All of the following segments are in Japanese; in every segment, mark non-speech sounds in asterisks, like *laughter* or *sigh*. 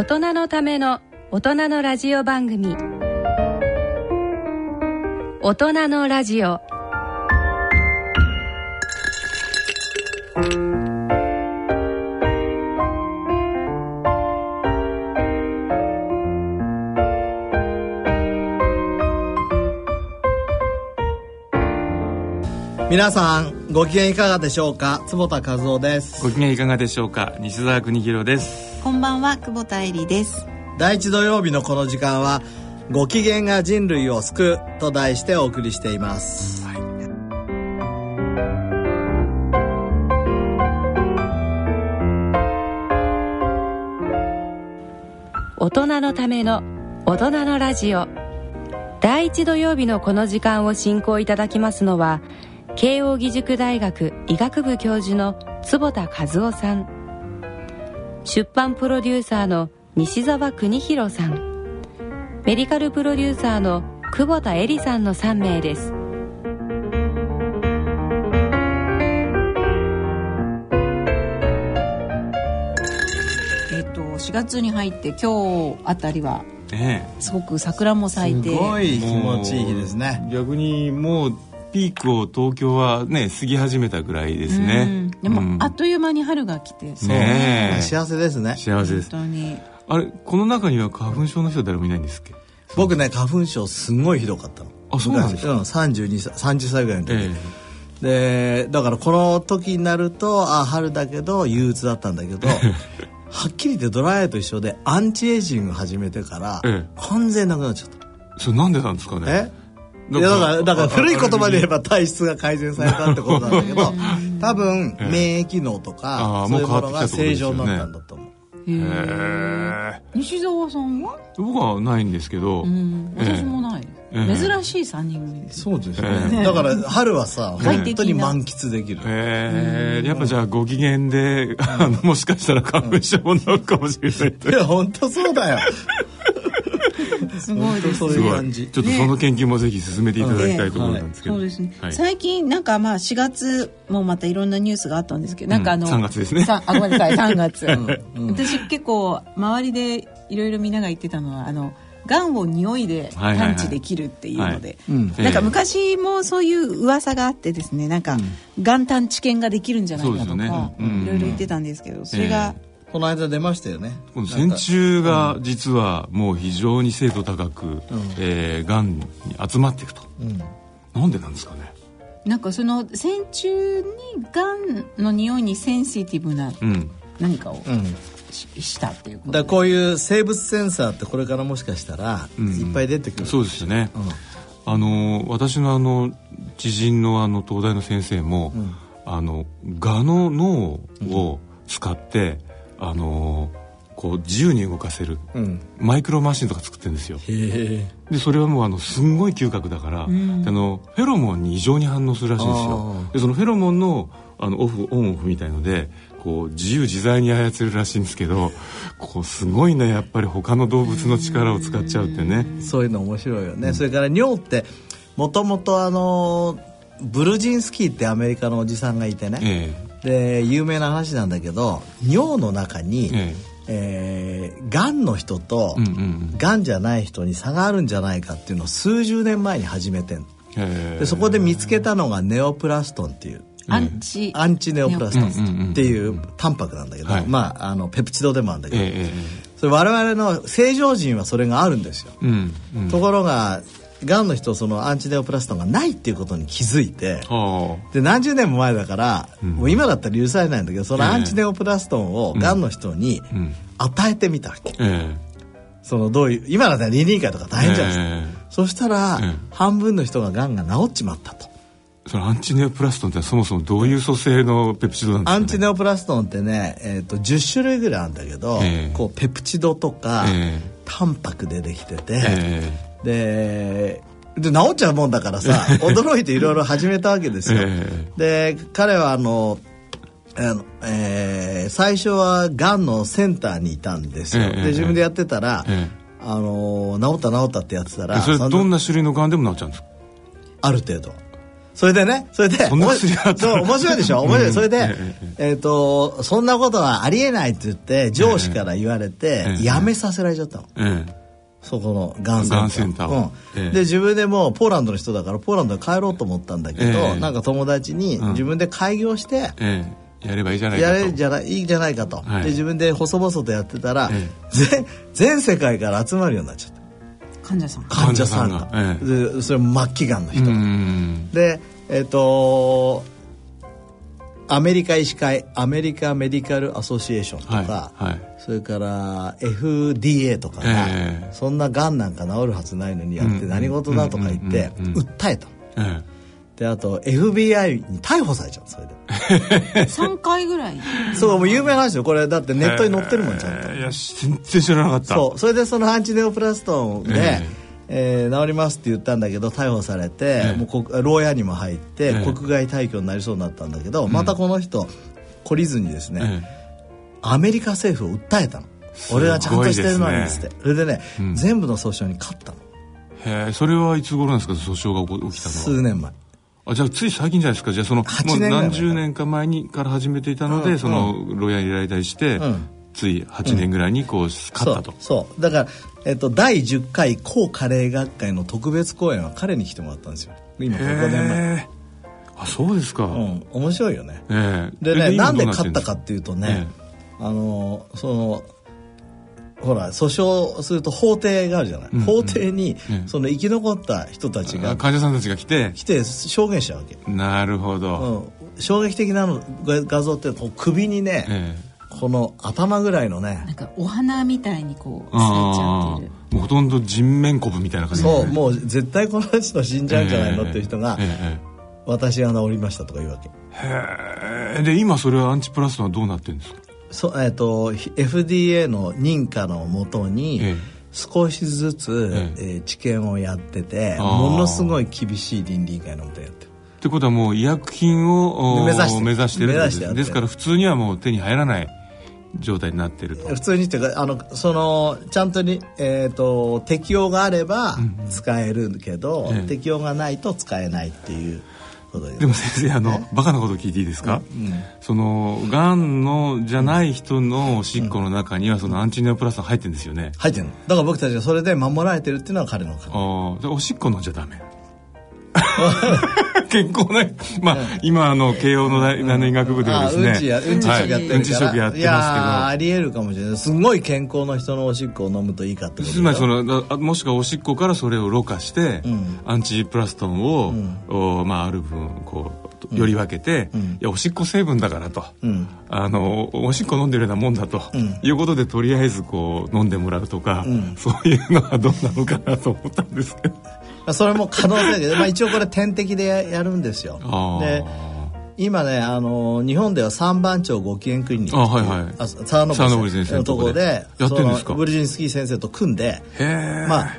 大人のための大人のラジオ番組。大人のラジオ。皆さんご機嫌いかがでしょうか？坪田和夫です。ご機嫌いかがでしょうか？西澤邦弘ですこんばんは久保田恵里です。第一土曜日のこの時間はご機嫌が人類を救うと題してお送りしています、大人のための大人のラジオ。第一土曜日のこの時間を進行いただきますのは慶應義塾大学医学部教授の坪田和夫さん出版プロデューサーの西澤邦弘さん。メディカルプロデューサーの久保田恵里さんの3名です。えっと4月に入って今日あたりはねすごく桜も咲いて。すごい。気持ちいい日ですね。逆にもうピークを東京はね過ぎ始めたぐらいですね。うん。でも、うん。あっという間に春が来てそう。ねえ幸せですね。幸せです。本当に。あれこの中には花粉症の人は誰もいないんですっけ？僕ね花粉症すんごいひどかったの。あそうなんですか？昔うん、32歳30歳ぐらいの時、えでだからこの時になるとあ春だけど憂鬱だったんだけどはっきり言ってドライアイと一緒でアンチエイジング始めてから、ええ。完全なくなっちゃった。えそれなんでなんですかね？え？いやだからだから古い言葉で言えば体質が改善されたってことなんだけど *laughs* 多分ええ。免疫能とあかあそういうものが正常になったんだと思う。へへええ西澤さんは、僕はないんですけど、うん、ええ。私もない、ええ。珍しい3人組。ですそうですえねだから春はさ快適な本当に満喫できる。ええやっぱじゃあご機嫌で、あのもしかしたら花粉症になるかもしれないといや本当そうだよ *laughs* すごいですそうすごいいう感じ。ちょっとその研究もぜひ進めていただきたいところなんですけど、そうですね、はい。最近なんかまあ4月もまたいろんなニュースがあったんですけどなんかあの、うん3月ですね。さあごめんなさい *laughs* 3月、うん。私結構周りでいろいろみんなが言ってたのはあのがんを匂いで探知できるっていうので、うんなんか昔もそういう噂があってですねなんか、がん。探知犬ができるんじゃないかとかね。うん。いろいろ言ってたんですけどそれが、この間出ましたよね。この線虫が実はもう非常に精度高く、えーがんに集まっていくと、なんでなんですかね？なんかその線虫にがんの匂いにセンシティブなうん。何かをうん。し,、したっていうこと。だからこういう生物センサーってこれからもしかしたらうん。いっぱい出てくる、そうですよね、うん。あの私のあの知人のあの東大の先生も、あの蛾の脳を使って、あのこう自由に動かせるうん。マイクロマシンとか作ってるんですよ。でそれはもうあのすんごい嗅覚だから、あのフェロモンに異常に反応するらしいんですよ。あでそのフェロモンのあのオフオンオフみたいのでこう自由自在に操れるらしいんですけどこうすごいねやっぱり他の動物の力を使っちゃうってね。そういうの面白いよね、それから尿ってもともとあのブルジンスキーってアメリカのおじさんがいてね、えで有名な話なんだけど尿の中に、ええ。ーがんの人とうんうんうん。がんじゃない人に差があるんじゃないかっていうのを数十年前に始めてん。でそこで見つけたのがネオプラストンっていう。アンチ。アンチネオプラストンっていうタンパクなんだけど、はい。まああのペプチドでもあるんだけど、それ我々の正常人はそれがあるんですよ、えうん。うん。ところががんの人そのアンチネオプラストンがないっていうことに気づいてはで何十年も前だから、ん。もう今だったら許されないんだけどそのアンチネオプラストンをがんの人にうん。与えてみたわけ、そのどういう今だったら倫理会とか大変じゃないですか、え。そしたら、うん半分の人ががんが治っちまったと。そのアンチネオプラストンってそもそもどういう組成のペプチドなんですか、ね、アンチネオプラストンってね、えー、と10種類ぐらいあるんだけど、ええ。こうペプチドとか、えタンパクでできてて、えでで治っちゃうもんだからさ驚いていろいろ始めたわけですよ、えで彼はあのあの、えー最初はがんのセンターにいたんですよ、ええで自分でやってたら、えあの治った治ったってやってたらそれどんな種類のがんでも治っちゃうんですか？ある程度。それでねそれでそんな薬があったそう面白いでしょ？面白い、うんそれで、えええっ、とそんなことはありえないって言って上司から言われて、ええ。辞めさせられちゃったの、ええそこのがんセンター。センターを。うん。ええ。で自分でもうポーランドの人だからポーランドに帰ろうと思ったんだけど、ええ。なんか友達にうん。自分で開業して、ええ。やればいいじゃないかと。やれじゃないいいじゃないかと、はい。で自分で細々とやってたら、え全全世界から集まるようになっちゃった。患者さん患者さんが。患者さんが。えでそれも末期がんの人、うん。でえっ、とアメリカ医師会アメリカメディカルアソシエーションとか、はいはい。それから FDA とかが、ええそんながんなんか治るはずないのにやってうん何事だとか言って訴えた。のえ。であと FBI に逮捕されちゃうそれで。*laughs* 3回ぐらい。そうもう有名な話よ。これだってえネットに載ってるもんちゃんと。ええいや全然知らなかった。そう。それでそのアンチネオプラストンで、ええー治りますって言ったんだけど逮捕されて、ええ。もうこ牢屋にも入って、ええ。国外退去になりそうになったんだけど、またこの人懲りずにですね、えアメリカ政府を訴えたの。俺はちゃんとしてるのにっつって、それでね、うん。全部の訴訟に勝ったの。えへえそれはいつ頃なんですか訴訟が起きたのは？数年前。あじゃあつい最近じゃないですか。じゃあその8も何十年か前にから始めていたので、うんその牢屋に入れられして、うんつい8年ぐらいにこう勝ったと、そうそう。だから、えっと、第10回高カレー学会の特別公演は彼に来てもらったんですよ。今5年前あそうですか、うん面白いよね。ええ。でね今なんで勝ったかっていうとね、あのそのほら訴訟すると法廷があるじゃない、うんうん。法廷に、うんその生き残った人たちあが患者さんたちが来て。来て証言しちゃうわけ、なるほど、うん、衝撃的なのが画像ってこう首にね、えこの頭ぐらいのねなんかお花みたいにこうえ咲いちゃあってる。あもうほとんど人面こぶみたいな感じ。そうもう絶対この人死んじゃうんじゃないのっていう人が、えええ私が治りましたとか言うわけ。えへえで今それはアンチプラストはどうなってるんですか？そえっ、と FDA の認可のもとに、ええ。少しずつ、ええ。ー治験をやっててものすごい厳しい倫理委員会のもとやってる。ってことはもう医薬品をお目指してる。目指してる。ですから普通にはもう手に入らない状態になってると。普通にっていうかあのそのちゃんとに、えー、と適用があれば使えるけど、ええ。適用がないと使えないっていうことででも先生あの、バカなこと聞いていいですか、そのがんのじゃない人のおしっこの中にはそのアンチネオプラストン入ってるんですよね、入ってるの。だから僕たちがそれで守られてるっていうのは彼の考えああおしっこ飲んじゃダメ *laughs* 健康なまあ、今あの慶応の大大学医学部ではですね。あうんちやうんち食やってるうんち食やっていやーまありえるかもしれない。すごい健康な人のおしっこを飲むといいかってことすけどつまりそのあもしくはおしっこからそれをろ過して、ん。アンチプラストンを、おまあ、ある分こうより分けて、いやおしっこ成分だからと、うん。あのおしっこ飲んでるようなもんだと、ん。いうことでとりあえずこう飲んでもらうとか、ん。そういうのはどうなのかなと思ったんですけどそれも可能だけど、まあ、一応これ点滴でややるんですよ。あー。で今ねあの日本では三番町ご機嫌クリニックあはいはい。あ沢登先生のところで。やってるんですか？ブルジンスキー先生と組んでまあ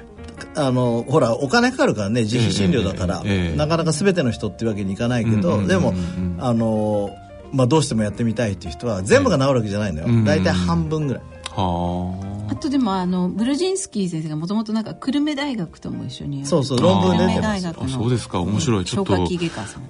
あのほらお金かかるからね自費診療だから、ええええ。なかなか全ての人っていうわけにいかないけど、うんうんでもあの、まあ、どうしてもやってみたいっていう人は全部が治るわけじゃないのよ、うんうんうん。大体半分ぐらい、はあとでもあのブルジンスキー先生がもともとなんか久留米大学とも一緒にそうそう論文出てますあそうですか。面白い。ちょっと。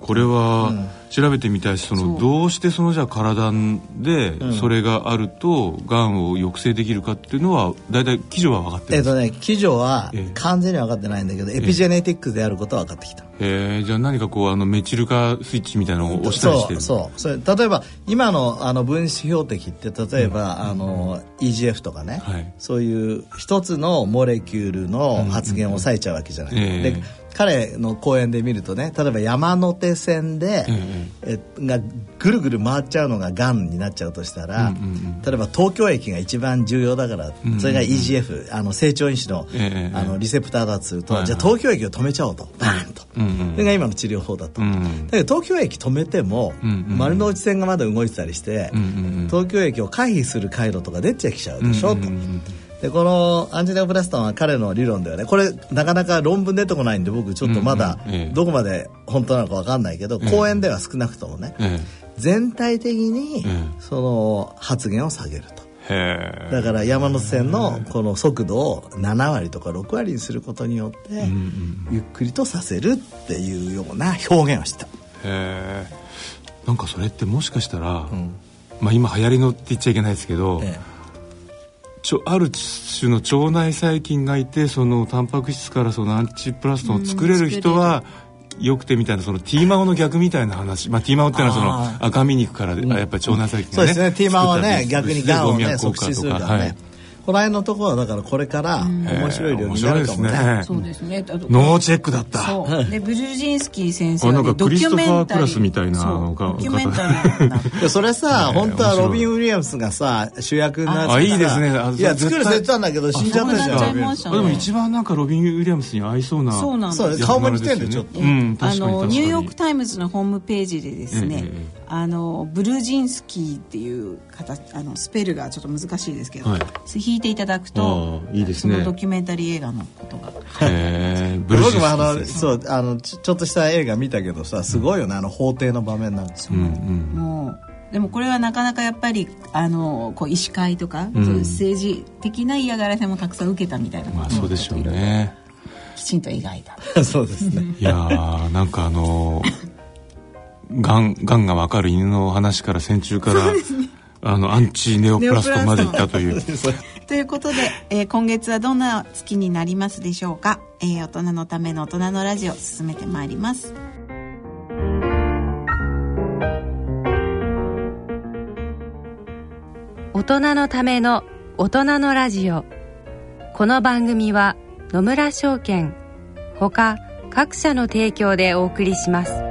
これは調べてみたい。しそのどうしてそのじゃあ体でそれがあるとがんを抑制できるかっていうのは大体基準は分かってるんですえっとね基準はええ。完全には分かってないんだけど、エピジェネティックであることは分かってきた、えーじゃあ何かこうあのメチル化スイッチみたいなのを押したりしてるそうそう。それ例えば今のあの分子標的って例えば、あの EGF とかね、はい。そういう一つのモレキュールの発現を抑えちゃうわけじゃない、ええ。で彼の講演で見るとね例えば山手線で、えがぐるぐる回っちゃうのががんになっちゃうとしたら、うんうんうん。例えば東京駅が一番重要だから、んうんそれが EGF あの成長因子の,、ええあのリセプターだとすると、はい。はいじゃあ東京駅を止めちゃおうと。バーンと、うんうんそれが今の治療法だと、うんだけど東京駅止めても、うんうん丸の内線がまだ動いてたりして、うんうんうん。東京駅を回避する回路とか出てきちゃうでしょ、うんうんうんと。でこのアンジネオプラストンは彼の理論ではね。これなかなか論文出てこないんで僕ちょっとまだうんうんええどこまで本当なのか分かんないけど、講演では少なくともね、え全体的にえその発言を下げると。えへえだから山手線のこの速度を7割とか6割にすることによってゆっくりとさせるっていうような表現をした。へえんかそれってもしかしたら、まあ今流行りのって言っちゃいけないですけど、えちょある種の腸内細菌がいてそのタンパク質からそのアンチプラストンを作れる人はよくてみたいなその T マオの逆みたいな話、まあ、T マオっていうのはそのあ赤身肉から、あやっぱり腸内細菌がね、そうですね。T マンはね逆にがんをね促進するからね、はいこの辺のところはだからこれから面白い料理になるかもね,、面白いですね。そうですね。ノーチェックだった。そう。でブルージンスキー先生あなんかはねドキュメンタリークリストファークラスみたいなドキュメンタリーそれさ、ね本当はロビン・ウィリアムスがさ主役になってあいいですね。あいや作るって言ってたんだけど死んじゃったじゃゃんねでも一番なんかロビン・ウィリアムスに合いそうなそうなんです。顔も似てんだよちょっとうんあ確かに確かに。のニューヨーク・タイムズのホームページでですね、ええ。あのブルージンスキーっていう形あのスペルがちょっと難しいですけど、はい。引いていただくとああいいですね。そのドキュメンタリー映画のことが。へえブルーシ僕もあのスそうあのちょちょっとした映画見たけどさすごいよねあの法廷の場面なんですよ、うんうん。もうでもこれはなかなかやっぱりあのこう医師会とか、ん。そういう政治的な嫌がらせもたくさん受けたみたいなまあそうでしょうね。きちんと描いた。*laughs* そうですね。いやーなんかあのがんがんがわかる犬の話から線虫から、あのアンチネオプラストンまでいったという。*laughs* ということで、えー今月はどんな月になりますでしょうか、えー大人のための大人のラジオ進めてまいります。大人のための大人のラジオ。この番組は野村証券ほか各社の提供でお送りします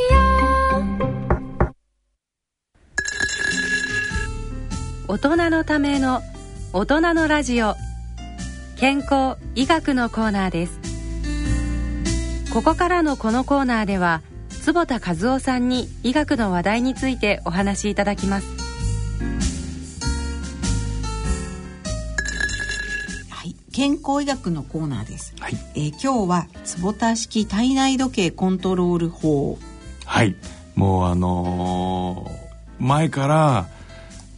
大人のための大人のラジオ。健康医学のコーナーです。ここからのこのコーナーでは坪田和夫さんに医学の話題についてお話しいただきます。はい。健康医学のコーナーです、はい。えー今日は坪田式体内時計コントロール法。はい。もうあのー前から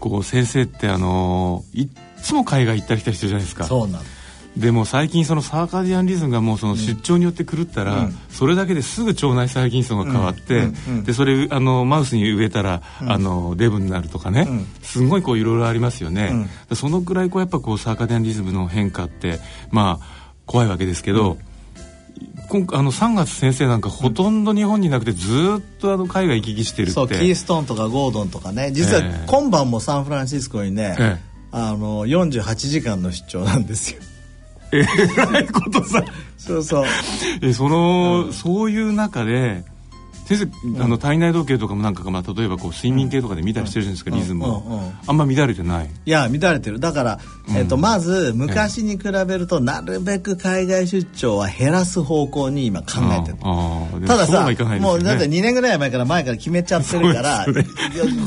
こう先生ってあのーいっつも海外行ったり来たりしてるじゃないですか。そうなのでも最近そのサーカディアンリズムがもうその出張によって狂ったら、うん。それだけですぐ腸内細菌層が変わって、でそれあのマウスに植えたら、あのデブになるとかね、うん。すごいこういろいろありますよね、そのくらいこうやっぱこうサーカディアンリズムの変化ってまあ怖いわけですけど、今あの3月先生なんかほとんど日本にいなくてずーっとあの海外行き来してるって。そうキーストーンとかゴードンとかね。実はええ。今晩もサンフランシスコにね、ええ。あの48時間の出張なんですよ。えらいことさ。そうそう。えその、そういう中で先生、あの体内時計とかもなんか、まあ、例えばこう睡眠計とかで見たりしてるじゃないですか、うん。リズムを、うんうんあんま乱れてない。いや乱れてる。だから、うん。えっとまず昔に比べるとなるべく海外出張は減らす方向に今考えてる。たださもうだって2年ぐらい前から前から決めちゃってるから、*laughs*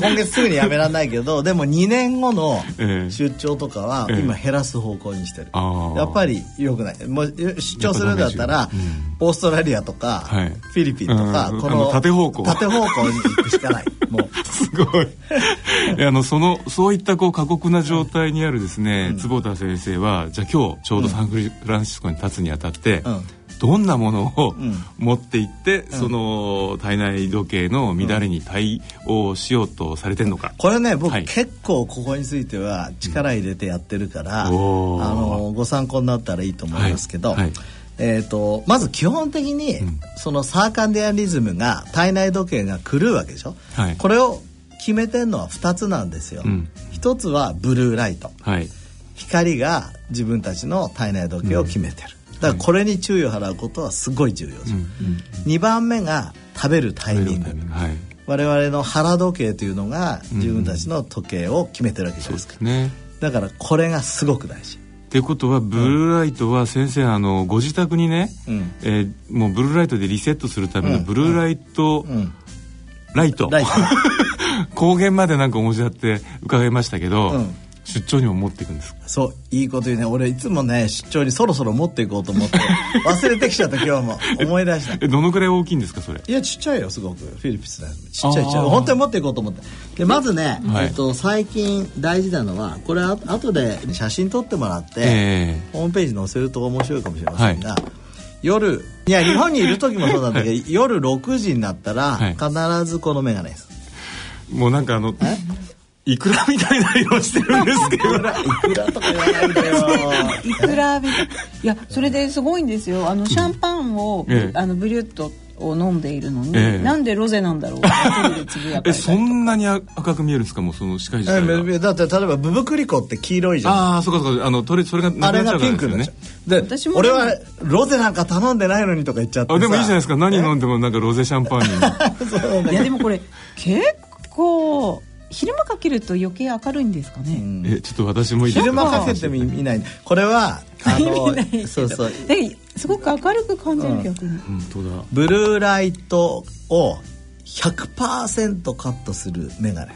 今月すぐにやめられないけどでも2年後の *laughs* ええ。出張とかはええ。今減らす方向にしてる、やっぱり良くない。もう出張するんだったら、うん。オーストラリアとか、はい。フィリピンとか、うん。このあの縦方向。縦方向に行くしかない。もう。すごい。あのそのそういったこう過酷な状態にあるですね、坪田先生はじゃあ今日ちょうどサンフランシスコに立つにあたって、うん。どんなものをん。持っていって、その体内時計の乱れに対応しようとされてるのか、これね僕、はい。結構ここについては力入れてやってるから、あおー。のご参考になったらいいと思いますけど、はい。はいえー、とまず基本的に、そのサーカンディアンリズムが体内時計が狂うわけでしょ、はい。これを決めてるのは2つなんですよ、うん。1つはブルーライト。はい。光が自分たちの体内時計を決めてる、だからこれに注意を払うことはすごい重要です、2番目が食べるタイミング。はい。我々の腹時計というのが自分たちの時計を決めてるわけじゃないですか、ね。だからこれがすごく大事ってことはブルーライトは先生あのご自宅にね、うん。えーもうブルーライトでリセットするためのブルーライト、うん。ライト。ライト。*laughs* 光源までなんかお持ちだって伺いましたけど、うん出張にも持っていくんですか？そういいこと言うね。俺いつもね出張にそろそろ持っていこうと思って。*laughs* 忘れてきちゃった今日も。思い出した。えどのくらい大きいんですかそれ？いやちっちゃいよすごく。フィリピスだよちっちゃいちっちゃい。本当に持っていこうと思って。でまずね、はい。えっと、最近大事なのはこれあ後で写真撮ってもらって、えホームページ載せると面白いかもしれませんが、夜いや日本にいる時もそうなんだけど、夜6時になったら、はい。必ずこの眼鏡です。えもうなんかあのいくらみたいな色してるんですけど。いくらとか言わないでよ。いくらびいやそれですごいんですよ。あのシャンパンを、ええ。あのブリュットを飲んでいるのに、ええ。なんでロゼなんだろう。*laughs* えそんなに赤く見えるんですか？もうその視界自体だって例えばブブクリコって黄色いじゃん。ああそうかそうか。あのとりそれがなあれがくなっちゃうかですよね。ちゃう。で私も俺はロゼなんか頼んでないのにとか言っちゃってさ。あでもいいじゃないですか。何飲んでもなんかロゼシャンパンに。*laughs* いやでもこれ結構昼間かけると余計明るいんですかね、えちょっと私も昼間かけても見ない。これはあの *laughs* 見ない。けどそうそう。ですごく明るく感じる逆に、本当だ。ブルーライトを100%カットする眼鏡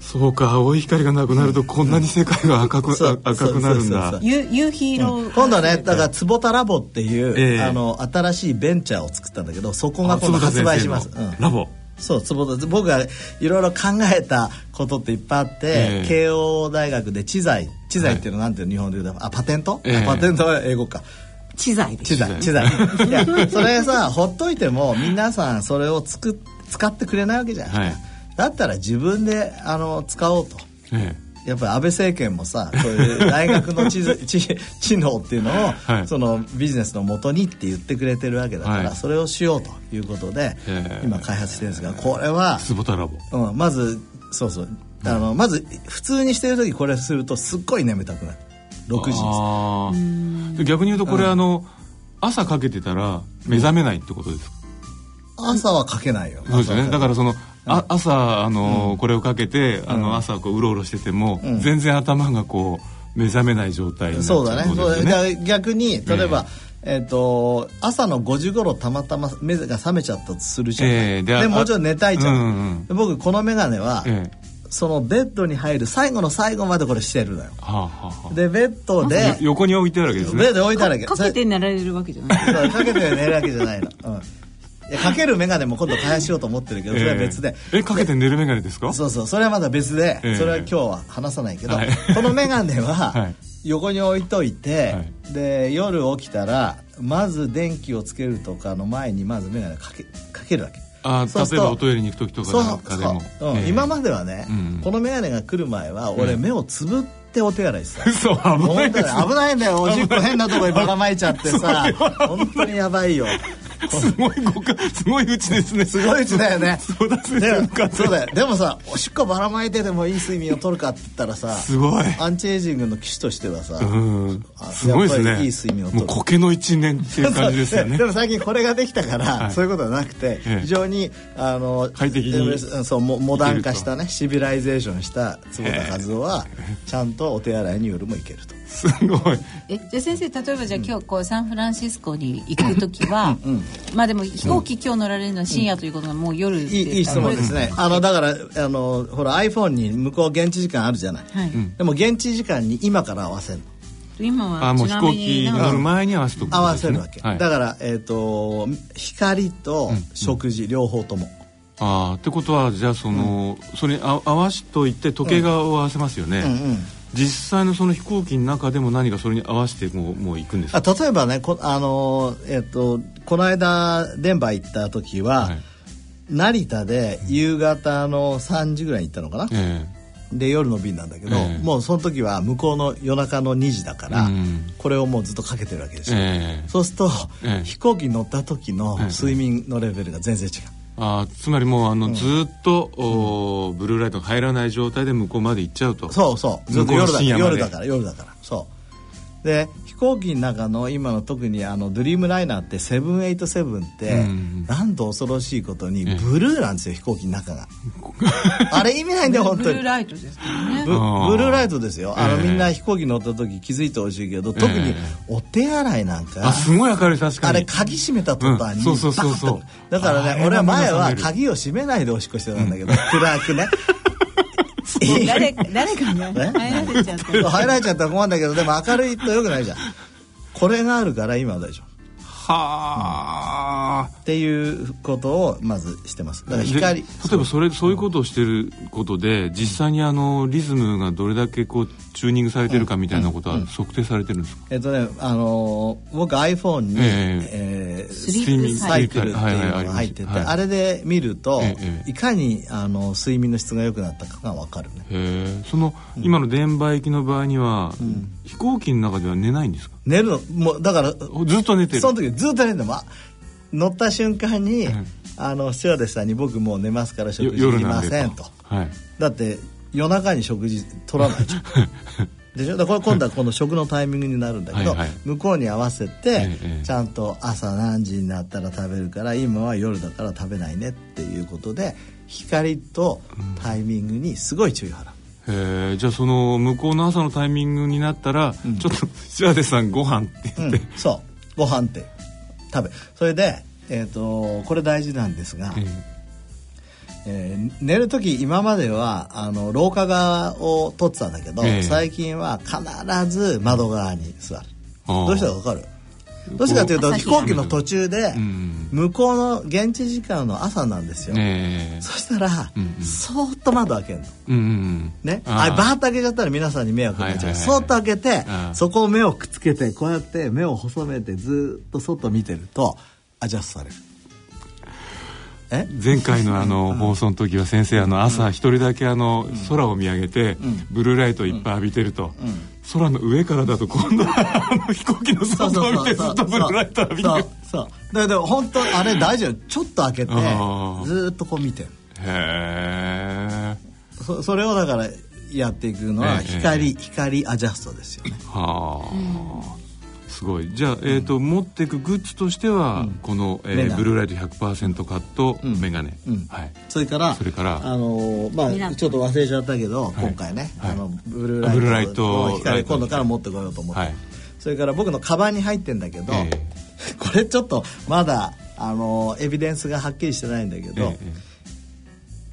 そうか青い光がなくなるとこんなに世界が赤く,、赤くなるんだ。夕夕日色、今度はねだから坪田ラボっていう、ええ。あの新しいベンチャーを作ったんだけどそこがあ今度発売します、うん。ラボそう坪田僕がいろいろ考えたことっていっぱいあって、ええ。慶応大学で知財知財っていうのはなんていうの日本で言うとあパテント、ええ。あパテントは英語か。知財です知財知財。いやそれさほっといても皆さんそれをつく使ってくれないわけじゃないですか、はい。だったら自分であの使おうと。えやっぱり安倍政権もさ *laughs* そういう大学の知知知能っていうのを、はい。そのビジネスのもとにって言ってくれてるわけだから、はい。それをしようということで、ええ。今開発してるんですがこれはえ、坪田ラボうん、まずそうそう。あのまず普通にしてる時これするとすっごい眠たくなる。6時です。逆に言うとこれ、あの朝かけてたら目覚めないってことですか、朝はかけないよ。そうですよね。だからその、あ朝あの、これをかけてあの、朝こううろうろしてても、ん。全然頭がこう目覚めない状態になっちゃそうそうだから逆に例えば、えっと朝の5時頃たまたま目が覚めちゃったとするじゃない、ええ。であでもうちょっと寝たいじゃん,、うんうん。で僕この眼鏡は、ええ。そのベッドに入る最後の最後までこれしてるのよ。はあはあはあ。でベッドでよ横に置いてあるわけですベッねドに置いてあるわけ。かけて寝られるわけじゃない。かけて寝るわけじゃないの、うんかける眼鏡も今度開発しようと思ってるけどそれは別で、ええかけて寝る眼鏡ですか？そうそうそれはまだ別で、ええ。それは今日は話さないけど、はい。この眼鏡は *laughs* はい。横に置いといて、はい。で夜起きたらまず電気をつけるとかの前にまず眼鏡かけかけるわけ。あ例えばおトイレに行く時とそうかなんかでも。そう、う。んええ。今まではね、うんこの眼鏡が来る前は俺目をつぶってお手洗いしてた。嘘危ない危ないんだよ。おしっこ変なとこにばらまいちゃってさ *laughs* 本当にやばいよすごいごかすごいうちですね。すごいうちだよね。そうだ先生でもの方そうだよ。でもさおしっこばらまいてでもいい睡眠をとるかって言ったらさすごい。アンチエイジングの機種としてはさ、すごいですねやっぱりいい睡眠をとる。もう苔の一年っていう感じですよねでも最近これができたから、はい。そういうことはなくて、ええ。非常にあの快適にうんそうモモダン化したねシビライゼーションした坪田和夫はちゃんとお手洗いに夜も行けると。すごい。えじゃあ先生例えばじゃあ今日こうサンフランシスコに行く時は、まあでも飛行機今日乗られるのは深夜ということがもう夜ですいいいい質問ですね。あのだからあのほら iPhone に向こう現地時間あるじゃない。はい、でも現地時間に今から合わせる。の。今あもう飛行機に乗る前に合わせとく合わせるわけ、はい、だから、えー、と光と食事、両方とも。ああってことはじゃあその、それにあ合わしといて時計が合わせますよね、うんうん実際のその飛行機の中でも何かそれに合わせてもうもう行くんですか？あ例えばねこ,、あのーえっとこの間デンバー行った時は、はい。成田で夕方の3時ぐらいに行ったのかな、えで夜の便なんだけど、ええ。もうその時は向こうの夜中の2時だから、うん。これをもうずっとかけてるわけですえよ、ええ。そうすると、ええ。飛行機に乗った時のええ。睡眠のレベルが全然違う、あーつまりもうあの、ずーっと、おーブルーライトが入らない状態で向こうまで行っちゃうと。そうそう。ずっと向こうの夜だ深夜まで。夜だから夜だから。そう。で飛行機の中の今の特にあのドリームライナーって787って、うん。なんと恐ろしいことにええブルーなんですよ飛行機の中が。*laughs* あれ意味ないんだよ本ブ当に。ルーライトですね。ブルーライトですよ。あの、ええ。みんな飛行機乗った時気づいてほしいけど特にえお手洗いなんか、あすごい明るい確かに。あれ鍵閉めた途端に、うん。そうそうそうそう。だからね俺は前は鍵を閉めないでおしっこしてたんだけど暗くね誰か誰かねえ？入られちゃって。そう入られちゃったら困るんだけどでも明るいとよくないじゃん。これがあるから今は大丈夫はあ、っていうことをまずしてます。だからで光。例えばそれそう。いうことをしてることで実際にあのリズムがどれだけこうチューニングされてるかみたいなことは測定されてるんですか、えっとねあのー僕 iPhone に、ええ。ースリープサイクルっていうのが入ってて、はい。はいあれで見ると、ええいかにあの睡眠の質が良くなったかが分かるね。その、今の電波行きの場合には、飛行機の中では寝ないんですか？寝るのもうだからずっと寝てる。その時ずっと寝ても乗った瞬間に、ん。あのスチュワーデスさんに僕もう寝ますからよ食事いりませんと。はい。だって夜中に食事取らないじゃんでしょ？だこれ今度はこの食のタイミングになるんだけどはいはい。向こうに合わせて、ええちゃんと朝何時になったら食べるから今は夜だから食べないねっていうことで光とタイミングにすごい注意を払う。へえじゃあその向こうの朝のタイミングになったら、ちょっと「シュワデさんご飯って言って、うん、そう。ご飯って。食べ。それで、えー、とこれ大事なんですが、ええ。ー寝る時今まではあの廊下側を取ってたんだけど、ええ。最近は必ず窓側に座る、どうしてか分かる？どうしてかというと飛行機の途中でうん向こうの現地時間の朝なんですよ、ええ。そしたら、うんうん。そーっと窓開けるの。うんうんね、あバーッと開けちゃったら皆さんに迷惑になっちゃう、はいはいはいそーっと開けてそこを目をくっつけてこうやって目を細めてずーっと外見てるとアジャストされる。え？前回のあの放送の時は先生あの朝一人だけあの空を見上げてブルーライトをいっぱい浴びてると空の上からだと今度は *laughs* あの飛行機の外を見てずっとブルーライト浴びてる。そうそうだけど本当あれ大丈夫ちょっと開けてずっとこう見て。るへえそそれをだからやっていくのはええ。光、光アジャストですよね。はあ、すごい。じゃあ、えーと持っていくグッズとしては、この、えーブルーライト100%カットん。メガネ、うん。はい。それからそれからあのーまあちょっと忘れちゃったけど、はい。今回ね、はい。あのブルブルーライーライト。光今度から持ってこようと思って、はい。それから僕のカバンに入ってんだけど、え *laughs* これちょっとまだあのーエビデンスがはっきりしてないんだけど、ええ。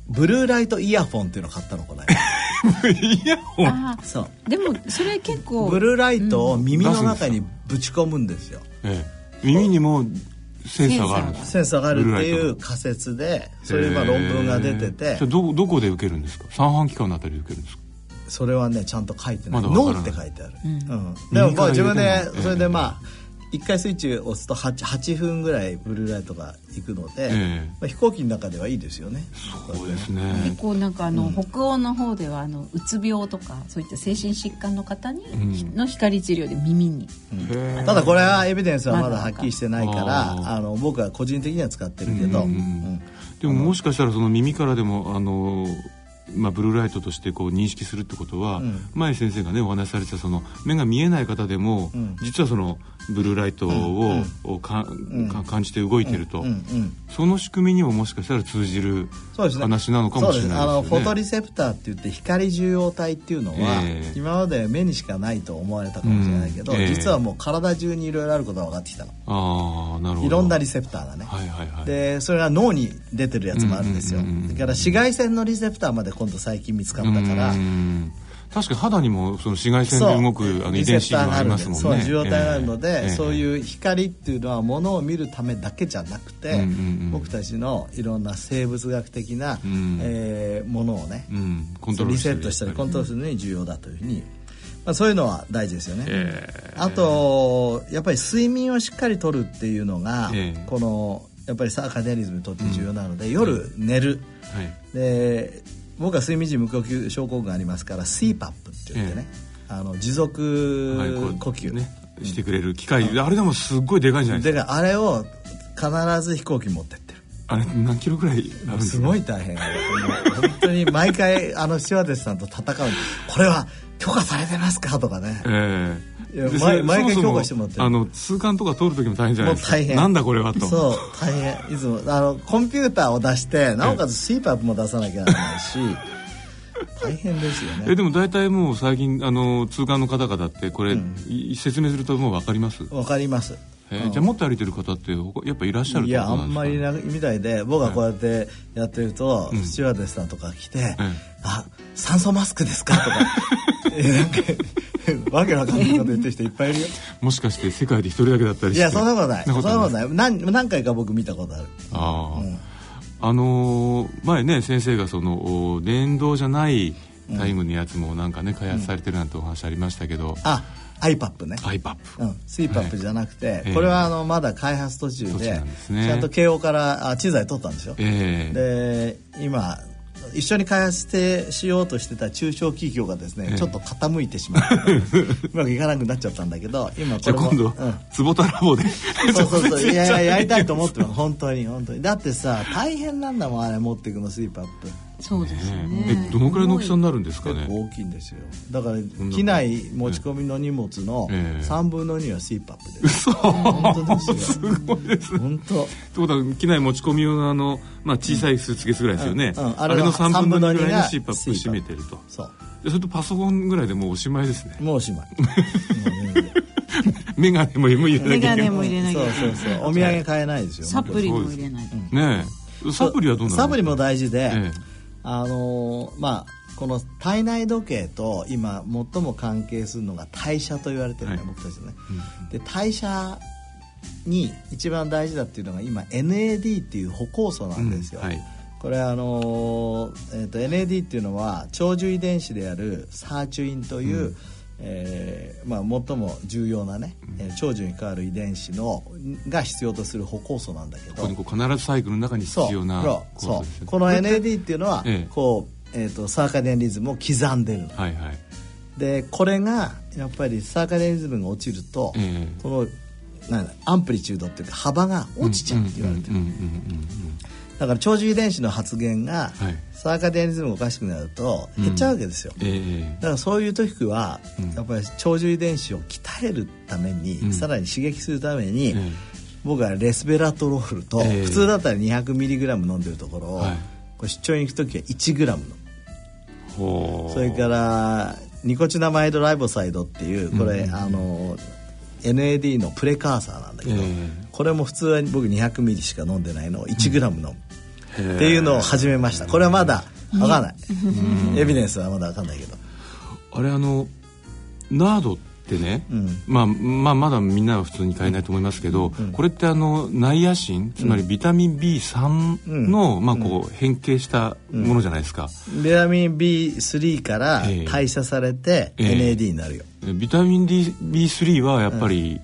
ブルーライトイヤホンっていうのを買ったのこの間。え *laughs* イヤホン。あそう。ーでもそれ結構ブルーライトを耳の中にぶち込むんですよ、ええ。耳にもセンサーがある。んですセンサーがあるっていう仮説でそれまあ論文が出てて。へえ。じゃあどどこで受けるんですか？三半規管のあたりで受けるんですか？それはねちゃんと書いてない「まだわからない。ノー」って書いてある、うん。でもまあ自分でそれでまあ一回スイッチを押すと 8, 8分ぐらいブルーライトがいくので、ええ。まあ、飛行機の中ではいいですよね。そうですね。結構なんかあの、北欧の方ではあのうつ病とかそういった精神疾患の方に、ん。の光治療で耳に。へえ。ただこれはエビデンスはまだはっきりしてないからああの僕は個人的には使ってるけど、うんうんでももしかしたらその耳からでもあのまあ、ブルーライトとしてこう認識するってことは、ん。前先生がねお話しされてたその目が見えない方でも、ん。実はそのブルーライトを,、をかか感じて動いてると、うんうんその仕組みにももしかしたら通じる話なのかもしれないですあのフォトリセプターって言って光受容体っていうのは、ええ。今まで目にしかないと思われたかもしれないけど、うん。ええ。実はもう体中にいろいろあることが分かってきたの。ああなるほど。いろんなリセプターがね、はいはいはい。でそれが脳に出てるやつもあるんですよ、うんうんうんうんだから紫外線のリセプターまで今度最近見つかったから、うん確かに肌にもその紫外線で動くあの遺伝子がありますもんね。そう受容体があるので、ええそういう光っていうのはものを見るためだけじゃなくて、うんうんうん僕たちのいろんな生物学的な、うん。えーものをね、うん。コントロールリセットしたりコントロールするのに重要だというふうに、まあ、そういうのは大事ですよね、えあとやっぱり睡眠をしっかりとるっていうのが、ええ。このやっぱりサーカディズムにとって重要なので、夜寝る、えはい。で僕は睡眠時無呼吸症候群がありますから CPAP って言ってね、あの持続呼吸、ねしてくれる機械。あれでもすっごいでかいんじゃないですか。であれを必ず飛行機持ってってる。あれ何キロぐらいあるんですごい大変本当に毎回あのスチュワーデスさんと戦うこれは許可されてますか？とかね。ええいやで毎毎回評価してもらってる。あの通関とか通る時も大変じゃないですか。大変。なんだこれはとそう大変。いつもあのコンピューターを出してなおかつ CPAP も出さなきゃならないし大変ですよね。えでも大体もう最近あの通関の方々ってこれ、い説明するともう分かります、わかりますえー。じゃあ持って歩いてる方ってほやっぱいらっしゃるいやあんですかんまりいないみたいで僕はこうやってやってると、うん。スチュワーデスさんとか来て「えあ酸素マスクですか?」とか *laughs* わけわかんないこと言ってる人いっぱいいるよ。もしかして世界で一人だけだったりして。いやそんなことない。そんなことい。ない何何回か僕見たことある。ああ、うん。あのー前ね先生がそのお電動じゃないタイムのやつもなんかね開発されてるなんてお話ありましたけど、あ iPAP ね。iPAP うん、CPAP じゃなくて、ええ。これはあのまだ開発途中でね。ちゃんと慶応からあ知財取ったんですよ、ええ。で今一緒に開発してしようとしてた中小企業がですね、ええ。ちょっと傾いてしまって *laughs* うまくいかなくなっちゃったんだけど今これ今度、うん。坪田ラボで。そうそうそう。*laughs* いやいややりたいと思ってます。本当に本当に。だってさ大変なんだもんあれ持っていくのスイープアップそうですよえねどのくらいの大きさになるんですかね？大きいんですよ。だから機内持ち込みの荷物のええ。3分の2はスイープアップで。す本当ですよ。すごいです本当。ってことは機内持ち込み用のあの、まあ、小さいスーツケースぐらいですよね、うんうん。あれの3分の2ぐらいの三分の二が CPAP 占めてるとそう。でそれとパソコンぐらいでもうおしまいですね。もうおしまい。*laughs* メガネも入れなきゃいけない。メガネも入れなきゃそうそうそう。お土産買えないですよ。サプリも入れない。とねえ。サプリはどうなのサプリも大事で、えあのーまあこの体内時計と今最も関係するのが代謝と言われてるね、はい。僕たちのね、で代謝に一番大事だっていうのが今 NAD っていう歩酵素なんですよ、うんはい。これあのーえー、と NAD っていうのは長寿遺伝子であるサーチュインという、うんえーまあ、最も重要なね、えー長寿に関わる遺伝子のが必要とする歩酵素なんだけど。ここにこう必ずサイクルの中に必要なそうこの NAD っていうのは、ええ。こう、えー、とサーカディアンリズムを刻んでるの。はいはい。でこれがやっぱりサーカディアンリズムが落ちると、ええ。このなんだアンプリチュードっていうか幅が落ちちゃうって言われてる、だから長寿遺伝子の発現が、はい。サーカディアンリズムがおかしくなると減っちゃうわけですよ、うんえ。だからそういう時は、うん。やっぱり長寿遺伝子を鍛えるために、うん。さらに刺激するために、ええ。僕はレスベラトロールと、ええ。普通だったら 200mg 飲んでるところを、はい。これ出張に行く時は 1g のえほう。それからニコチナマイドライボサイドっていうこれ、うんあの NAD のプレカーサーなんだけど、ええ。これも普通は僕 200ml しか飲んでないのを 1g 飲む、っていうのを始めました。これはまだ分かんない、エビデンスはまだ分かんないけど。あれあのナードってね、うん。まあ、まあまだみんなは普通に買えないと思いますけど、これってあのナイアシンつまりビタミン B3 の、まあこう変形したものじゃないですか、ビタミン B3 からええ。代謝されてええ。NAD になるよ、ビタミン D B3 はやっぱり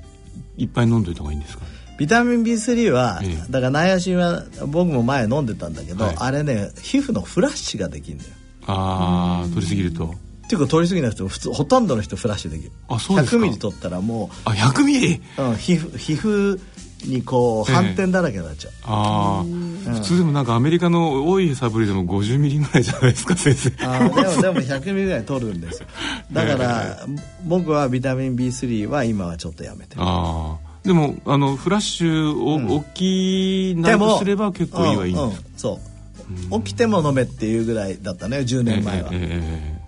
いっぱい飲んどいた方がいいんですか、ビタミン B3 は、ええ。だからナイアシンは僕も前飲んでたんだけど、はい。あれね皮膚のフラッシュができるんだよ。ああ取りすぎると。っていうか取りすぎなくても普通ほとんどの人フラッシュできるあそうですか。100ミリ取ったらもあ100ミリ？う、うん、皮膚皮膚にこうええ斑点だらけになっちゃう、ああ普通でもなんかアメリカの多いサプリでも50ミリぐらいじゃないですか先生。あーでもでも100ミリぐらい取るんですよ。だから、僕はビタミン B3 は今はちょっとやめてる。ああでもあのフラッシュを大きなくすれば結構いいはいい。んうんですうんそう。起きても飲めっていうぐらいだったね10年前は、ええええ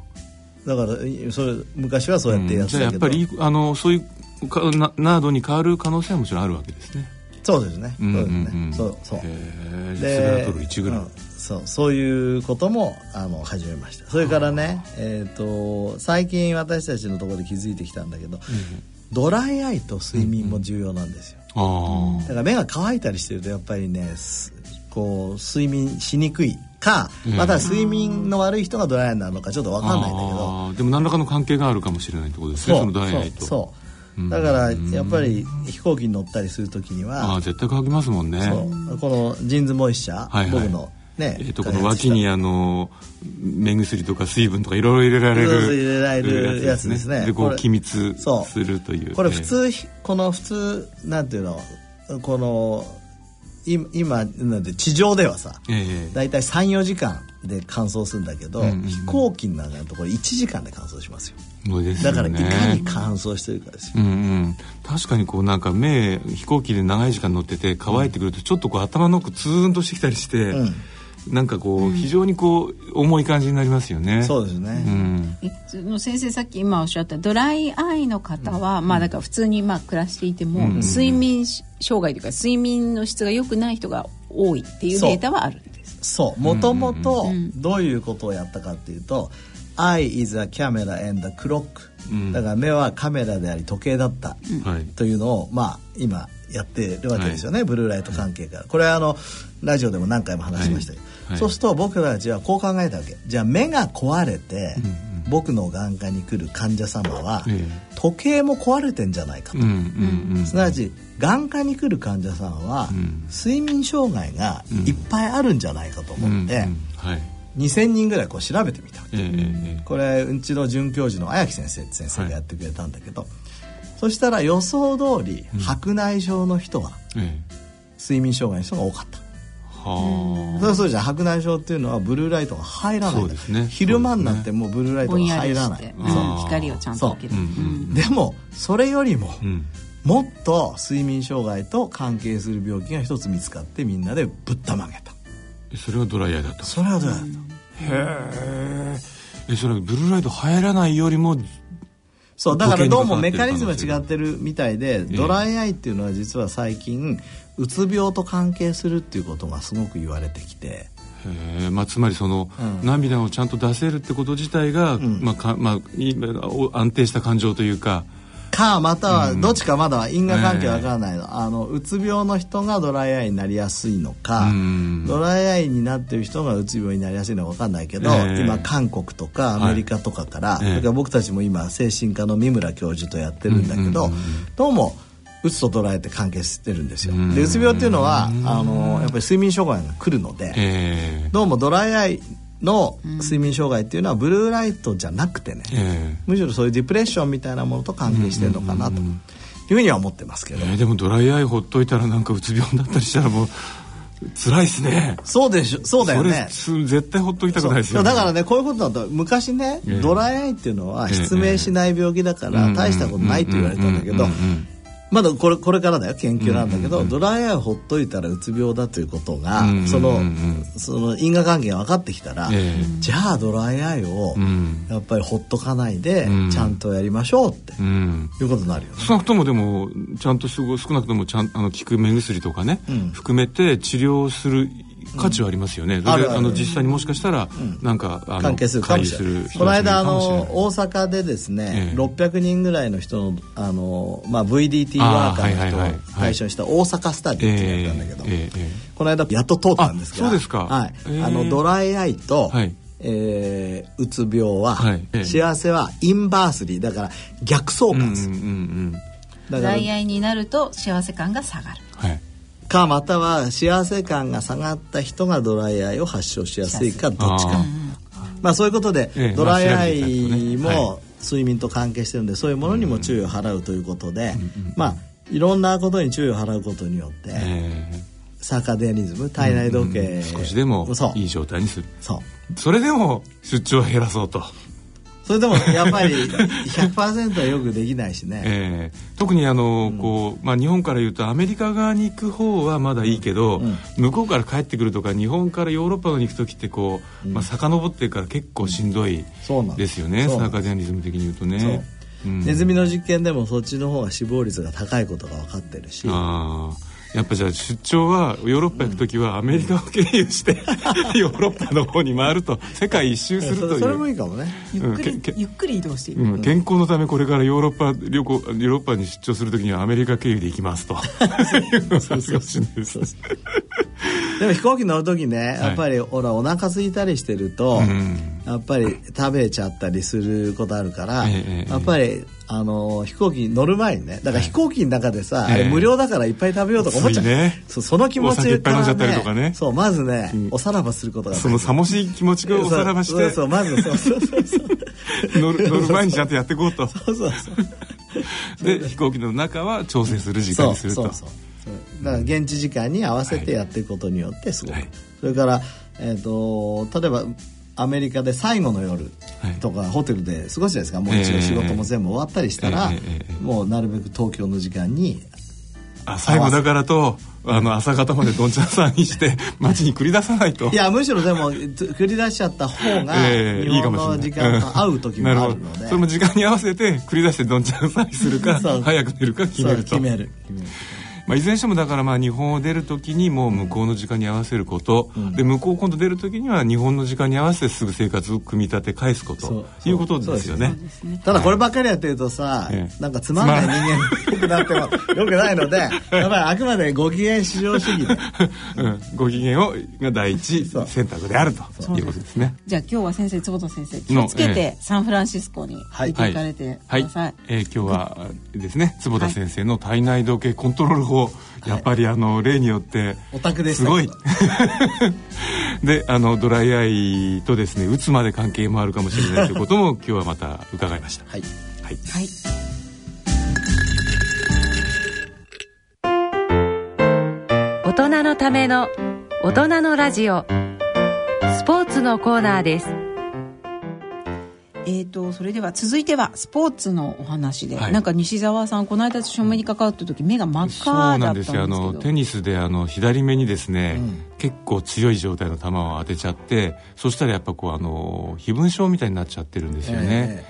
だからそれ昔はそうやってやってたけど、やっぱりあのそういうかなナードに変わる可能性はもちろんあるわけですね。そうですね、うんそうでそうそう。へえじゃあスベラトル1グラム、うんそう。そういうこともあの始めました。それからね、えー、と最近私たちのところで気づいてきたんだけど、ドライアイと睡眠も重要なんですよ、あだから目が乾いたりしてるとやっぱりねすこう睡眠しにくいか、うん。また睡眠の悪い人がドライアイになるのかちょっと分あかんないんだけどでも何らかの関係があるかもしれないってことですねそのドライアイと。そうだからやっぱり飛行機に乗ったりする時にあはあ絶対乾きますもんね。このジーンズモイスチャー、はいはい。僕のね、えー、とこの脇にあの目薬とか水分とかいろいろ入れられる入れられるやつですね。でこう気密するという。これ普通、この普通なんていうの？このい今なんて地上ではさえーえ。ー大体34時間で乾燥するんだけど、うんうんうん。飛行機の中のところ1時間で乾燥しますよ。そうですよだねからいかに乾燥してるかですよ、うんうん、確かにこうなんか目飛行機で長い時間乗ってて乾いてくるとちょっとこう頭の奥ツーンとしてきたりして、うんなんかこう非常にこう重い感じになりますよね。そうですね、うん。の先生さっき今おっしゃったドライアイの方は、まあだから普通にまあ暮らしていても、うん。睡眠し障害というか睡眠の質が良くない人が多いっていうデータはあるんです。そう。もともとうん。どういうことをやったかっていうと「Eye is a camera and a clock」うん。だから目はカメラであり時計だった。はい。というのをまあ今やってるわけですよね、ブルーライト関係から。これはあのラジオでも何回も話しましたけど、そうすると僕たちはこう考えたわけ。じゃあ目が壊れて、うんうん。僕の眼科に来る患者様は、え時計も壊れてんじゃないかと、うんうんうんすなわち眼科に来る患者さんは、うん。睡眠障害がいっぱいあるんじゃないかと思って、うんうん。はい。2,000人ぐらいこう調べてみたわけ。これうちの准教授の綾木先生って先生がやってくれたんだけど、そしたら予想通り白内障の人はええ。睡眠障害の人が多かった。はそれはそうじゃん。白内障っていうのはブルーライトが入らないそうですね。昼間になってもうブルーライトが入らない。うん。うん光をちゃんと受けるでもそれよりもあうん。もっと睡眠障害と関係する病気が一つ見つかってみんなでぶったまげた。それはドライアイだったそれはどうやった。へえ。それはブルーライト入らないよりもそうだからどうもメカニズムが違ってるみたいでえ。ドライアイっていうのは実は最近うつ病と関係するっていうことがすごく言われてきて。へえまあ、つまりその、うん。涙をちゃんと出せるってこと自体が、ん。まあかまあ、安定した感情というか。かまたはどっちかまだは因果関係わからないの,、あのうつ病の人がドライアイになりやすいのか、うん。ドライアイになってる人がうつ病になりやすいのかわかんないけど、ええ。今韓国とかアメリカとかから、ええそれから僕たちも今精神科の三村教授とやってるんだけど、うんうんうん。どうもうつとドライアイって関係してるんですよ。うん。でうつ病っていうのはあのやっぱり睡眠障害が来るので、ええ。どうもドライアイの睡眠障害っていうのはブルーライトじゃなくてね、えむしろそういうディプレッションみたいなものと関係してるのかなというふうには思ってますけど、ええでもドライアイほっといたらなんかうつ病になったりしたらもう辛いですね。そうでしょそうだよね。それす絶対ほっときたくないですよ、そうだからねこういうことだと昔ね、ええ。ドライアイっていうのはええ失明しない病気だからえ大したことないと言われたんだけどまだこれこれからだよ研究なんだけど、うんうんうん。ドライアイをほっといたらうつ病だということが、うんうんうん。そのその因果関係が分かってきたら、ええ。じゃあドライアイをうん。やっぱりほっとかないで、うん。ちゃんとやりましょうってうん。いうことになるよね。少なくともでもちゃんとすご少なくともちゃんあの効く目薬とかね、うん。含めて治療する価値はありますよね、それであるある。あの実際にもしかしたら、なんかあの関係するかもしれない。この間あの大阪でですね、ええ。600人ぐらいの人のあの、まあ、VDT ワーカーの人を対象にした大阪スタディっていうのをやったんだけど、ええええこの間やっと通ったんですがあそうですか。はい。ええ。あのドライアイと、はい。えーうつ病は、はい。ええ。幸せはインバースリー。だから逆相うんうん関です、うんうん。だドからライアイになると幸せ感が下がる。はいかまたは幸せ感が下がった人がドライアイを発症しやすいかどっちか。まあそういうことで、ええドライアイも睡眠と関係してるんでそういうものにも注意を払うということで、まあいろんなことに注意を払うことによって、えサーカデアニズム体内時計、え少しでもそう。いい状態にする。そう。それでも出張を減らそうと、それでもやっぱり *laughs* 100%はよくできないしね、ええ。特にあの、こうまあ、日本から言うとアメリカ側に行く方はまだいいけど、うん。向こうから帰ってくるとか日本からヨーロッパに行く時ってこう、まあ遡ってから結構しんどいです。よねサーカデアニズム的に言うとね。う。ん。ネズミの実験でもそっちの方が死亡率が高いことが分かってるし。ああやっぱじゃあ出張はヨーロッパ行く時はアメリカを経由して *laughs* ヨーロッパの方に回ると世界一周するという。それ *laughs* もいいかもね。ゆっくり、ゆっくり移動してうん、健康のためこれからヨーロッパ旅行ヨーロッパに出張する時にはアメリカ経由で行きますと。*laughs* いうのが少しですでも飛行機乗る時ねやっぱりほらお腹空いたりしてると、うん。やっぱり食べちゃったりすることあるから、ええ。やっぱりあの飛行機乗る前にねだから飛行機の中でさ、ええ。あれ無料だからいっぱい食べようとか思っちゃう。ね。そうその気持ちお酒いっぱい飲んじゃったりとかね。そうまずね、うん。おさらばすることがそのさもしい気持ちがおさらばして。そうそうそうまずそう。そうそうそう乗る乗る前にちゃんとやっていこうと。そうそうそうで飛行機の中は調整する時間にすると。そうそうそうだから現地時間に合わせてやっていくことによってすごい、はい。それから、えー、と例えばアメリカで最後の夜はい。とかホテルで過ごすじゃないですか。もう一ええ応仕事も全部終わったりしたら、ええええもうなるべく東京の時間にあ最後だからとあの朝方までどんちゃんさんにして *laughs* 街に繰り出さないと。いやむしろでも繰り出しちゃった方がええ日本の時間と合う時もあるので、ど。それも時間に合わせて繰り出してどんちゃんさんにするか *laughs* 早く寝るか決めると。決める決めるまあ、いずれにしてもだからまあ日本を出る時にもう向こうの時間に合わせること、で向こう今度出る時には日本の時間に合わせてすぐ生活を組み立て返すこと。いうことですよね。ただこればっかりやってるとさ、ええ。なんかつまんない人間っぽくなっても *laughs* よくないのでやっぱりあくまでご機嫌至上主義で。うん、ご機嫌をが第一選択であるということですね。じゃあ今日は先生坪田先生気をつけてサンフランシスコに行っていかれてくはい。ださい、、えー今日はですね坪田先生の体内時計コントロール法、やっぱりあの例によってオタクでしたすごい。*laughs* であのドライアイとですねうつまで関係もあるかもしれないということも今日はまた伺いました。はい。はい。はい。大人のための大人のラジオ。スポーツのコーナーですえー、とそれでは続いてはスポーツのお話で、はい。なんか西澤さんこの間正面に関わった時目が真っそう赤だなんったんですよ。あのテニスであの左目にですね、結構強い状態の球を当てちゃってそしたらやっぱこうあの飛蚊症みたいになっちゃってるんですよね、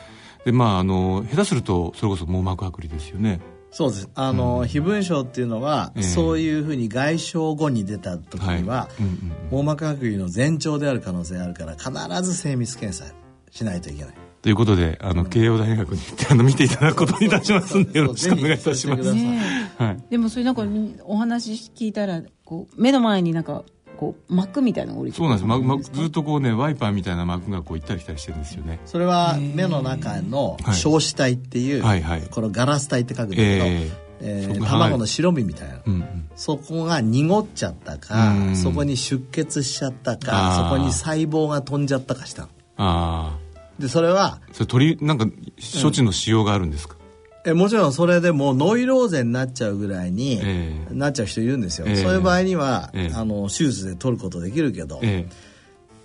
でまああの下手するとそれこそ網膜剥離ですよね。そうです。あの、非分症っていうのは、ええ。そういうふうに外傷後に出た時には、い。うんうん網膜剥離の前兆である可能性があるから必ず精密検査しないといけない。ということであの慶応大学に行ってあの見ていただくことにいたしますんでよろしくお願いいたします。ね。はい。でもそれなんかお話聞いたらこう目の前になんかこう膜みたいなのが降りてそうなんです、ずっとこうねワイパーみたいな膜がこう行ったり来たりしてるんですよね。それは目の中のはい。硝子体っていう、はいはい。このガラス体って書くんだけど、ええ。ーそこが卵の白身みたいな、うんうん。そこが濁っちゃったか、うんそこに出血しちゃったあかー。そこに細胞が飛んじゃったかしたの。ああでそれはそれ取りなんか処置のしようがあるんですか、えもちろんそれでもうノイローゼになっちゃうぐらいに、ええ。なっちゃう人いるんですよ、ええ。そういう場合には、ええ。あの手術で取ることできるけど、え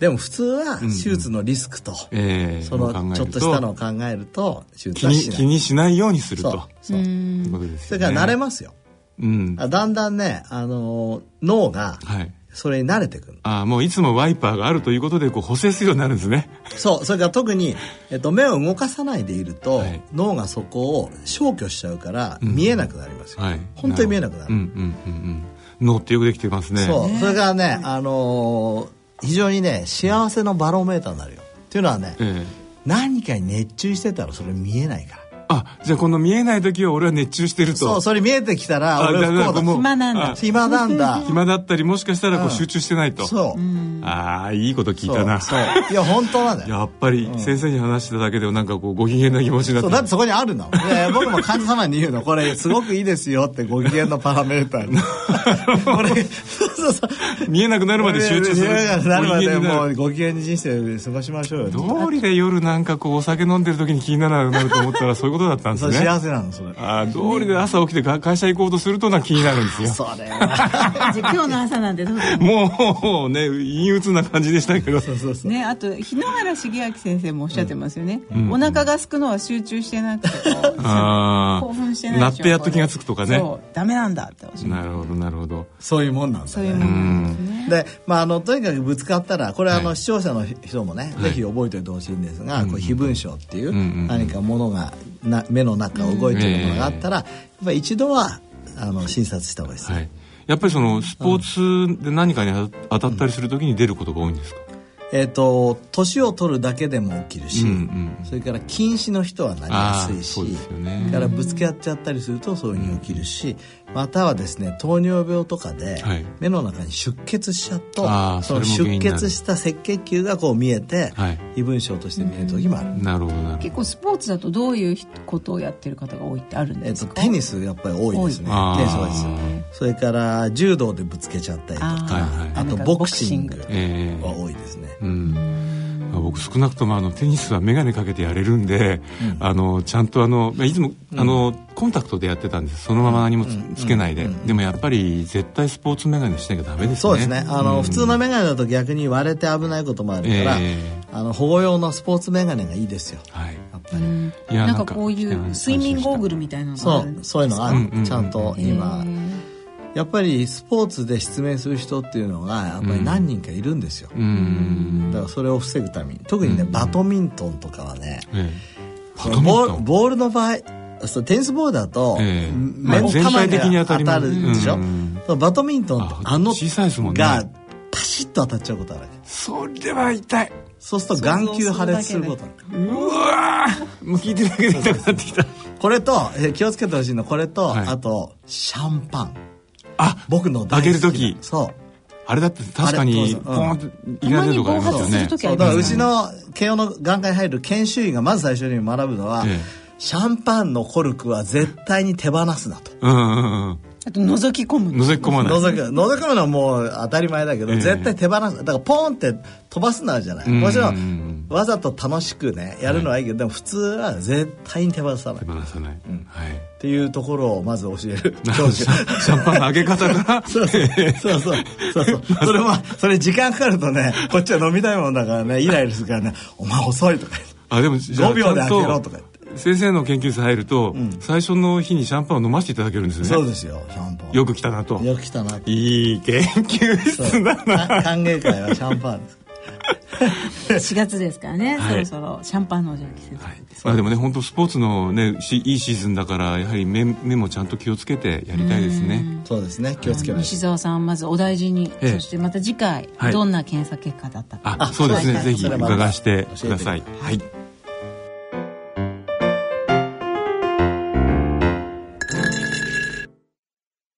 でも普通は手術のリスクと、ええ。えそのちょっとしたのを考えると手術気にはしない。気にしないようにするそうとそういうそれから慣れますよ。うん。あだんだんね、あの脳がはいそれに慣れてくるああもういつもワイパーがあるということでこう補正するようになるんですね。そうそれから特に、えっと、目を動かさないでいると、はい。脳がそこを消去しちゃうから、ん。見えなくなりますよ、はい。本当に見えなくなる、うんうんうんうん。脳ってよくできてますね。そう。それからね、あのー非常にね幸せのバロメーターになるよ。っていうのはね、ええ。何かに熱中してたらそれ見えないからあじゃあこの見えない時は俺は熱中してると。そうそれ見えてきたらあ俺は不幸だ。暇なんだ。あ暇なんだ。暇だったりもしかしたらこううん。集中してないと、そう。ああいいこと聞いたな。そうそう。いや本当なんだよ *laughs* やっぱり先生に話しただけでなんかこうご機嫌な気持ちになってそうだってそこにあるの。で僕も患者様に言うの、これすごくいいですよってご機嫌のパラメーターに。*laughs* これ、そうそうそう。見えなくなるまで集中する。見えなくなるまでもうご機嫌に人生過ごしましょうよ。道理で夜なんかこうお酒飲んでる時に気にならなくなると思ったらそういうことだったんでそすね。れ幸せなの、それ。ああ道理で朝起きてが会社行こうとするとな気になるんですよ。それは。*laughs* 今日の朝なんでどうぞもうね陰鬱な感じでしたけど。そうそうそう。ね、あと日野原茂明先生もおっしゃってますよね、お腹が空くのは集中してなくてこう *laughs* ああ興奮してないなってやっと気がつくとかね。そうダメなんだっておっしゃってなるほどなるほど。そういうもんなんだね。そういうものなんですね。で、まあ、あのとにかくぶつかったらこれはあの、はい。視聴者の人もね、ぜひ覚えておいてほしいんですが、こう非分症っていう、んうん。何かものがな目の中を動いているものがあったら、やっぱり一度はあの診察した方がいいです。ね、はい。やっぱりそのスポーツで何かに当たったりするときに出ることが多いんですか、えっ、と年を取るだけでも起きるし、うんうん。それから禁止の人はなりやすいしね。からぶつけ合っちゃったりするとそういうふうに起きるし、またはですね糖尿病とかではい。目の中に出血しちゃうと、あーその出血した赤血球がこう見えて、はい。異分症として見える時もある。なるほどなるほど。結構スポーツだとどういうことをやってる方が多いってあるんえっとですか、テニスやっぱり多いですね。テニス多いですあ。それから柔道でぶつけちゃったりとか、あーはいはい。あとボクシング。ええ。は多いですね。うんまあ僕少なくともあのテニスは眼鏡かけてやれるんで、あのちゃんとあのまあいつも、あのコンタクトでやってたんですそのまま何もつ,、つけないで、でもやっぱり絶対スポーツ眼鏡しなきゃダメですね。そうですね。あの、うん。普通のメガネだと逆に割れて危ないこともあるから、えあの保護用のスポーツメガネがいいですよ。はい。やっぱり。いやなんかこういう睡眠ゴーグルみたいなのがそうあるんですそういうのある、うんうんうんちゃんと今やっぱりスポーツで失明する人っていうのがやっぱり何人かいるんですよ、うん。だからそれを防ぐために。特にね、バドミントンとかはねボールボールの場合そうテニスボールだと、ええ。目まあ全体的に当たるでしょ、うん。そうバドミントンってああの小さいですもんね。がパシッと当たっちゃうことあるそれは痛い。そうすると眼球破裂することうわー。もう聞いてるだけで痛くなってきた。これとえ気をつけてほしいのはこれと、はい。あとシャンパンあ僕の大好きな。開ける時。そう。あれだって確かあにれポーンっていられるとこありますよね。そうだからうちの慶応の眼科に入る研修医がまず最初に学ぶのは、ええ。シャンパンのコルクは絶対に手放すなと。うんうんうんあと覗き込む。覗き込まない。覗き覗き込むのはもう当たり前だけど、ええ。絶対手放す。だからポーンって飛ばすのあるじゃない、うん。もちろうんんわざと楽しくねやるのはいいけど、でも普通は絶対に手放さない。手放さない、はい。っていうところをまず教える。教 *laughs* 授シャンパンの開け方から *laughs* そうそう。そうそう。そうそう。*laughs* それはそれ時間かかるとねこっちは飲みたいもんだからねイライラするからね「お前遅い」とか言って。あでもじゃあ5秒で開けろとか言って先生の研究室入ると、最初の日にシャンパンを飲ませていただけるんですね。そうですよシャンパン。よく来たなと。よく来たないい研究室だな。か歓迎会はシャンパンです。*laughs* 4月ですからね、はい。そろそろシャンパンのじゃあ季節、はい。まあ、でもね本当スポーツのねしいいシーズンだからやはり目目もちゃんと気をつけてやりたいですね。そうですね気をつけ西澤さんまずお大事に、ええ。そしてまた次回、はい。どんな検査結果だったか。あそうですね。はい。ぜひ伺わしてください。教はい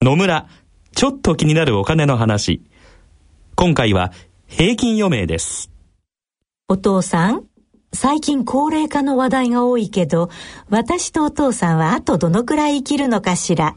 野村、ちょっと気になるお金の話。今回は平均余命です。お父さん、最近高齢化の話題が多いけど、私とお父さんはあとどのくらい生きるのかしら。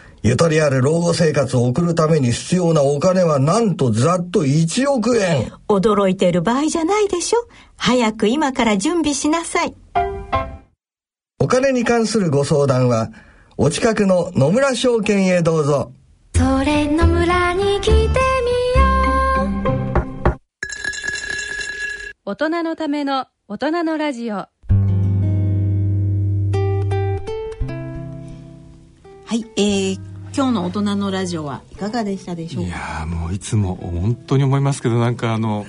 ゆとりある老後生活を送るために必要なお金はなんとざっと1億円。驚いている場合じゃないでしょ。早く今から準備しなさい。お金に関するご相談は、お近くの野村証券へどうぞ。それの村に来てみよう大人のための大人のラジオはい、えー、今日の大人のラジオはいかがでしたでしょうか？いやーもういつも本当に思いますけどなんかあの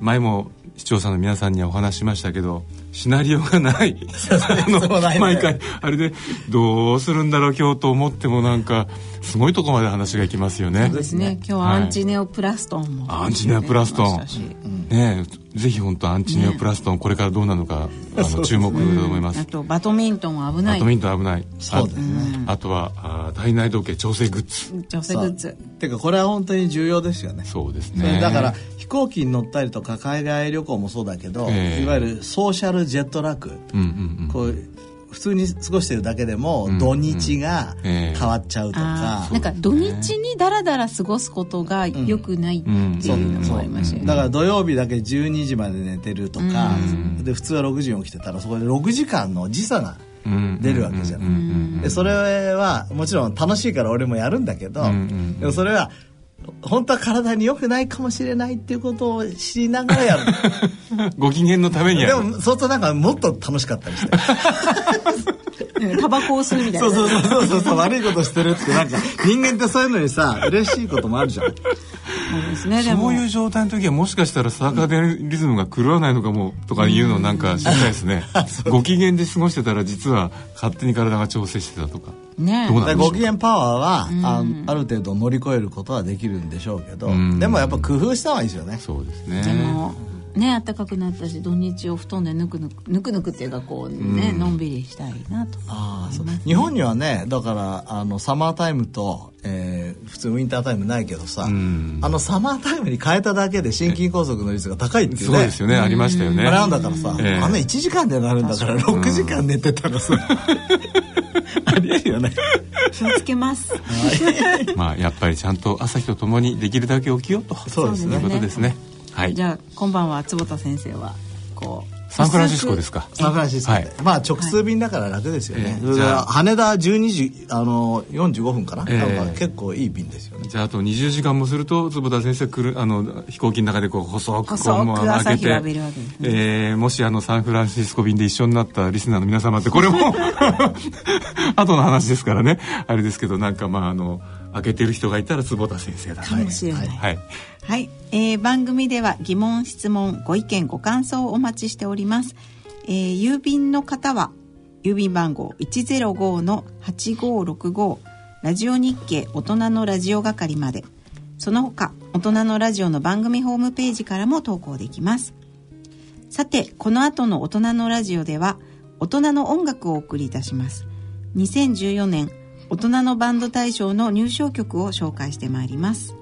前も視聴者の皆さんにはお話ししましたけどシナリオがない。*laughs* 毎回あれでどうするんだろう今日と思ってもなんかすごいとこまで話がいきますよね。そうですね。今日はアンチネオプラストンも、アンチネオプラストン。ありましたしねえぜひ本当アンチネオプラストンこれからどうなのかあの注目だと思います。あとバドミントンは危ない。バドミントン危ない。そうですね。ああとはあ体内時計調整グッズ。女性グッズ。てかこれは本当に重要ですよね。そうですね。だから飛行機に乗ったりとか海外旅行もそうだけど、ええ。いわゆるソーシャルジェットラック、うんうんうん。こう普通に過ごしてるだけでも、土日がええ。変わっちゃうとか、なんか土日にダラダラ過ごすことが良くないっていうのもありましたよね。だから土曜日だけ12時まで寝てるとか、で普通は6時に起きてたらそこで6時間の時差が出るわけじゃない、でそれはもちろん楽しいから俺もやるんだけど、ん。うん。でもそれは本当は体に良くないかもしれないっていうことを知りながらやる。*laughs* ご機嫌のためにやる。でもそうするとなんかもっと楽しかったりして。タバコを吸うみたいな。そうそうそうそうそう悪いことしてるってなんか人間ってそういうのにさ嬉しいこともあるじゃんそうですね。そういう状態の時はもしかしたらサーカデリズムが狂わないのかもとかいうのなんか知りたいですね。ご機嫌で過ごしてたら実は勝手に体が調整してたとか。ね。ご機嫌パワーはあある程度乗り越えることはできるんでしょうけどん。でもやっぱ工夫した方がいいですよね。そうですね。でもね暖かくなったし土日を布団でぬくぬくぬくぬくっていうかこうね、のんびりしたいなと。ああそう。日本にはねだからあのサマータイムと、えー普通ウィンタータイムないけどさ、ん。あのサマータイムに変えただけで心筋梗塞の率が高いっていうね。そうですよねありましたよね。あれなんだからさ、ええ。あの1時間でなるんだから6時間寝てたらさ。*laughs* ありえるよね。気をつけます。*laughs* まあやっぱりちゃんと朝日とともにできるだけ起きようと。そうですね。いうことですねはい。じゃあ今晩は坪田先生はこうサンフランシスコですか？サンフランシスコで、はい。まあ直通便だから楽ですよね、それでええじゃあ羽田12時あの45分かな、ええ。なんか結構いい便ですよね。じゃああと20時間もすると坪田先生来るあの飛行機の中でこう細くこ細くうもう朝日を開けて浴びるわけですね。えーもしあのサンフランシスコ便で一緒になったリスナーの皆様ってこれも *laughs* 後の話ですからね。あれですけどなんかまああの開けてる人がいたら坪田先生だ。かもしれない。はい。はい、えー番組では疑問質問ご意見ご感想をお待ちしております、えー郵便の方は郵便番号105-8565ラジオ日経大人のラジオ係まで。その他大人のラジオの番組ホームページからも投稿できます。さてこの後の大人のラジオでは大人の音楽をお送りいたします。2014年大人のバンド大賞の入賞曲を紹介してまいります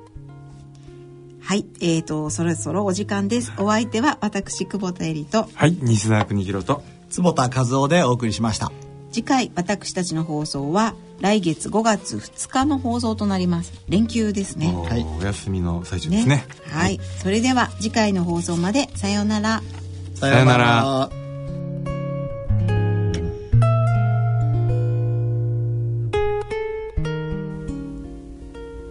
はい、えーと、そろそろお時間です。お相手は私、久保田恵里と、はい西澤邦弘と坪田和夫でお送りしました次回私たちの放送は来月5月2日の放送となります。連休ですね。おはいお休みの最中ですねはい。それでは次回の放送までさようなら。さようなら